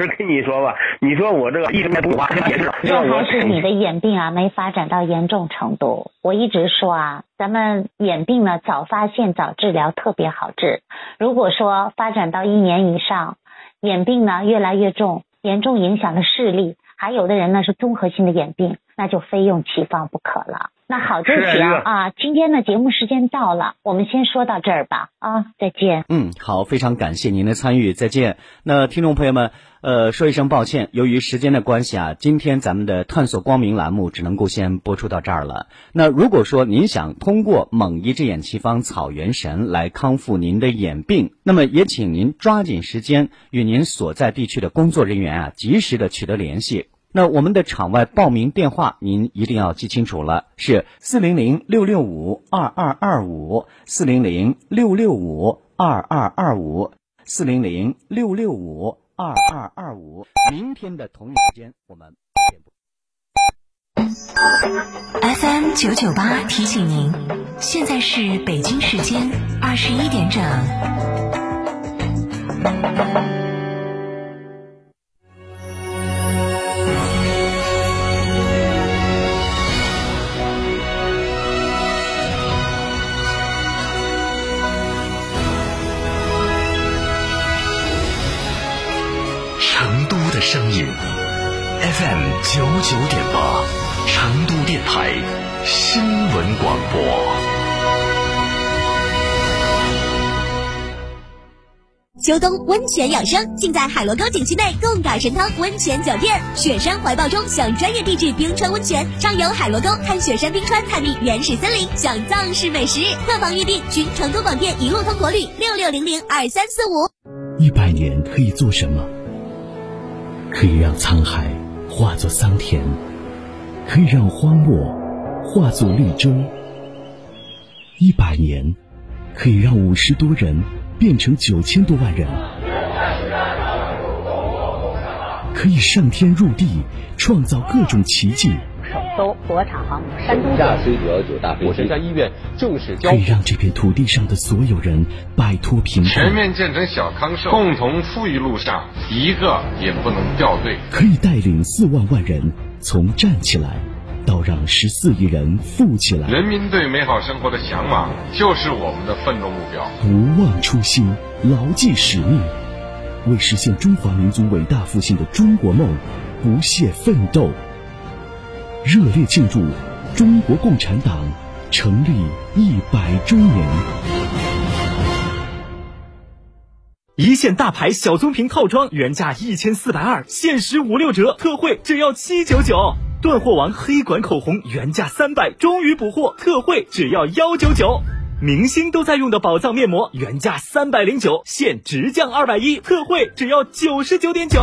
不是跟你说吧，你说我这个一直在读话，也是，这还是你的眼病啊，没发展到严重程度。我一直说啊，咱们眼病呢，早发现早治疗特别好治。如果说发展到一年以上，眼病呢越来越重，严重影响了视力，还有的人呢是综合性的眼病，那就非用其方不可了。那好就行啊！今天的节目时间到了，我们先说到这儿吧。啊，再见。嗯，好，非常感谢您的参与，再见。那听众朋友们，呃，说一声抱歉，由于时间的关系啊，今天咱们的探索光明栏目只能够先播出到这儿了。那如果说您想通过蒙一只眼奇方草原神来康复您的眼病，那么也请您抓紧时间与您所在地区的工作人员啊，及时的取得联系。那我们的场外报名电话您一定要记清楚了，是四零零六六五二二二五，四零零六六五二二二五，四零零六六五二二二五。明天的同一时间我们。FM 九九八提醒您，现在是北京时间二十一点整。台新闻广播。秋冬温泉养生，尽在海螺沟景区内贡嘎神汤温泉酒店。雪山怀抱中享专业地质冰川温泉，畅游海螺沟，看雪山冰川，探秘原始森林，享藏式美食。客房预订，寻成都广电一路通国旅六六零零二三四五。一百年可以做什么？可以让沧海化作桑田，可以让荒漠化作绿洲。一百年，可以让五十多人变成九千多万人，可以上天入地，创造各种奇迹。首艘国产航母山东舰，火神山医院正式可以让这片土地上的所有人摆脱贫困，全面建成小康社会，共同富裕路上一个也不能掉队。可以带领四万万人从站起来到让十四亿人富起来。人民对美好生活的向往就是我们的奋斗目标。不忘初心，牢记使命，为实现中华民族伟大复兴的中国梦不懈奋斗。热烈庆祝中国共产党成立一百周年！一线大牌小棕瓶套装原价一千四百二，限时五六折，特惠只要七九九。断货王黑管口红原价三百，终于补货，特惠只要幺九九。明星都在用的宝藏面膜原价三百零九，现直降二百一，特惠只要九十九点九。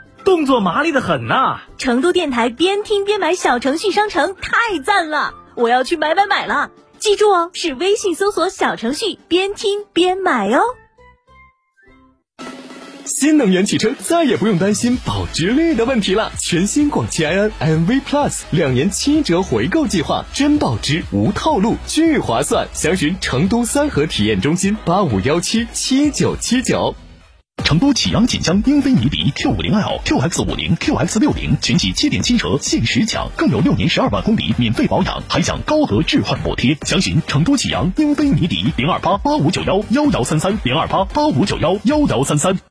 动作麻利的很呐！成都电台边听边买小程序商城太赞了，我要去买买买了！记住哦，是微信搜索小程序边听边买哦。新能源汽车再也不用担心保值率的问题了，全新广汽埃安 MV Plus 两年七折回购计划，真保值无套路，巨划算！详询成都三河体验中心八五幺七七九七九。成都启阳锦江英菲尼迪 Q 五零 L、QX 五零、QX 六零全系七点七折限时抢，更有六年十二万公里免费保养，还享高额置换补贴。详询成都启阳英菲尼迪零二八八五九幺幺幺三三零二八八五九幺幺幺三三。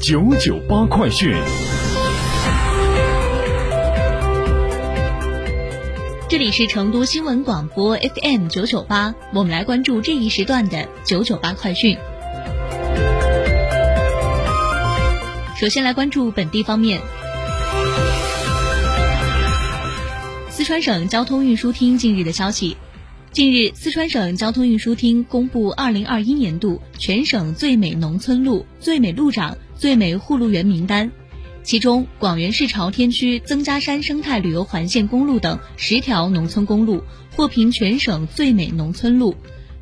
九九八快讯。这里是成都新闻广播 FM 九九八，我们来关注这一时段的九九八快讯。首先来关注本地方面。四川省交通运输厅近日的消息，近日四川省交通运输厅公布二零二一年度全省最美农村路、最美路长、最美护路员名单。其中，广元市朝天区曾家山生态旅游环线公路等十条农村公路获评全省最美农村路。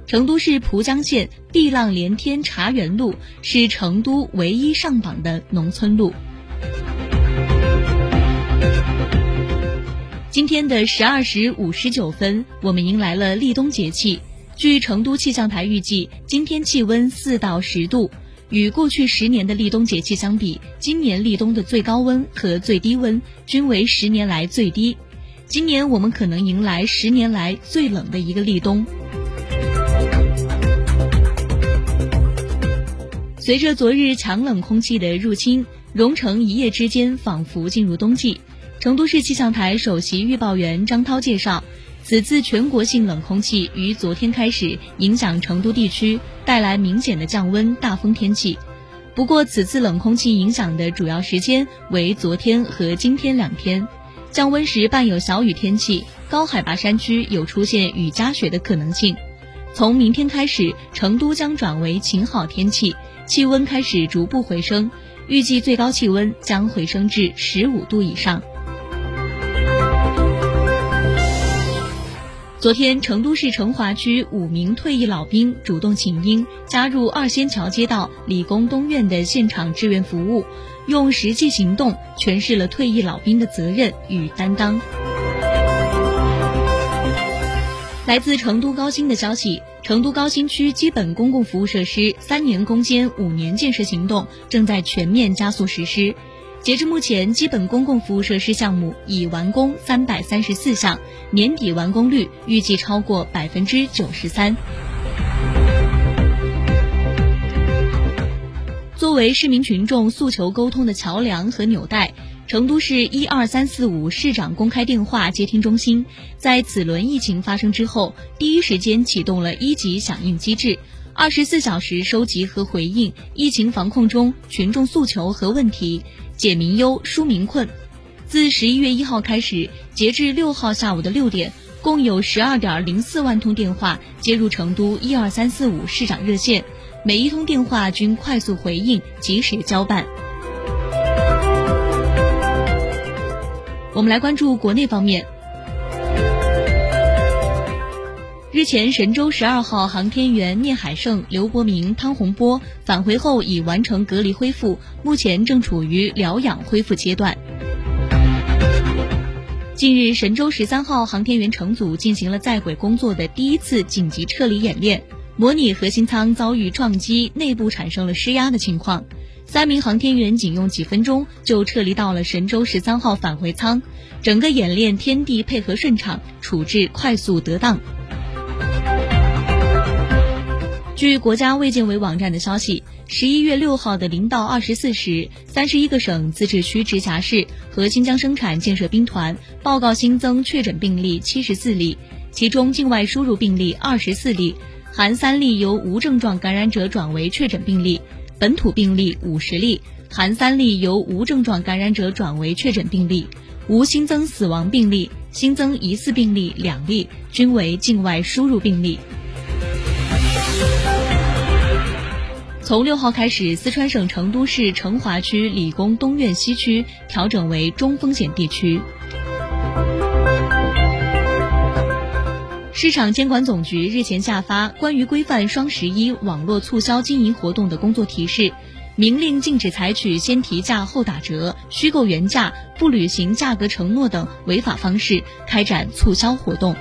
成都市蒲江县碧浪连天茶园路是成都唯一上榜的农村路。今天的十二时五十九分，我们迎来了立冬节气。据成都气象台预计，今天气温四到十度。与过去十年的立冬节气相比，今年立冬的最高温和最低温均为十年来最低。今年我们可能迎来十年来最冷的一个立冬。随着昨日强冷空气的入侵，蓉城一夜之间仿佛进入冬季。成都市气象台首席预报员张涛介绍。此次全国性冷空气于昨天开始影响成都地区，带来明显的降温、大风天气。不过，此次冷空气影响的主要时间为昨天和今天两天，降温时伴有小雨天气，高海拔山区有出现雨夹雪的可能性。从明天开始，成都将转为晴好天气，气温开始逐步回升，预计最高气温将回升至十五度以上。昨天，成都市成华区五名退役老兵主动请缨，加入二仙桥街道理工东院的现场志愿服务，用实际行动诠释了退役老兵的责任与担当。来自成都高新的消息，成都高新区基本公共服务设施三年攻坚五年建设行动正在全面加速实施。截至目前，基本公共服务设施项目已完工三百三十四项，年底完工率预计超过百分之九十三。作为市民群众诉求沟通的桥梁和纽带，成都市一二三四五市长公开电话接听中心在此轮疫情发生之后，第一时间启动了一级响应机制，二十四小时收集和回应疫情防控中群众诉求和问题。解民忧、纾民困。自十一月一号开始，截至六号下午的六点，共有十二点零四万通电话接入成都一二三四五市长热线，每一通电话均快速回应、及时交办。我们来关注国内方面。日前，神舟十二号航天员聂海胜、刘伯明、汤洪波返回后已完成隔离恢复，目前正处于疗养恢复阶段。近日，神舟十三号航天员乘组进行了在轨工作的第一次紧急撤离演练，模拟核心舱遭遇撞击、内部产生了失压的情况。三名航天员仅用几分钟就撤离到了神舟十三号返回舱，整个演练天地配合顺畅，处置快速得当。据国家卫健委网站的消息，十一月六号的零到二十四时，三十一个省、自治区、直辖市和新疆生产建设兵团报告新增确诊病例七十四例，其中境外输入病例二十四例，含三例由无症状感染者转为确诊病例；本土病例五十例，含三例由无症状感染者转为确诊病例，无新增死亡病例，新增疑似病例两例，均为境外输入病例。从六号开始，四川省成都市成华区理工东院西区调整为中风险地区。市场监管总局日前下发关于规范双十一网络促销经营活动的工作提示，明令禁止采取先提价后打折、虚构原价、不履行价格承诺等违法方式开展促销活动。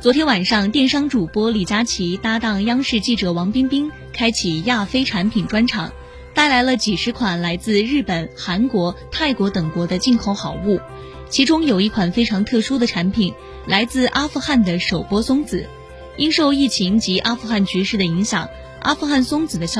昨天晚上，电商主播李佳琦搭档央视记者王冰冰，开启亚非产品专场，带来了几十款来自日本、韩国、泰国等国的进口好物。其中有一款非常特殊的产品，来自阿富汗的手剥松子。因受疫情及阿富汗局势的影响，阿富汗松子的销。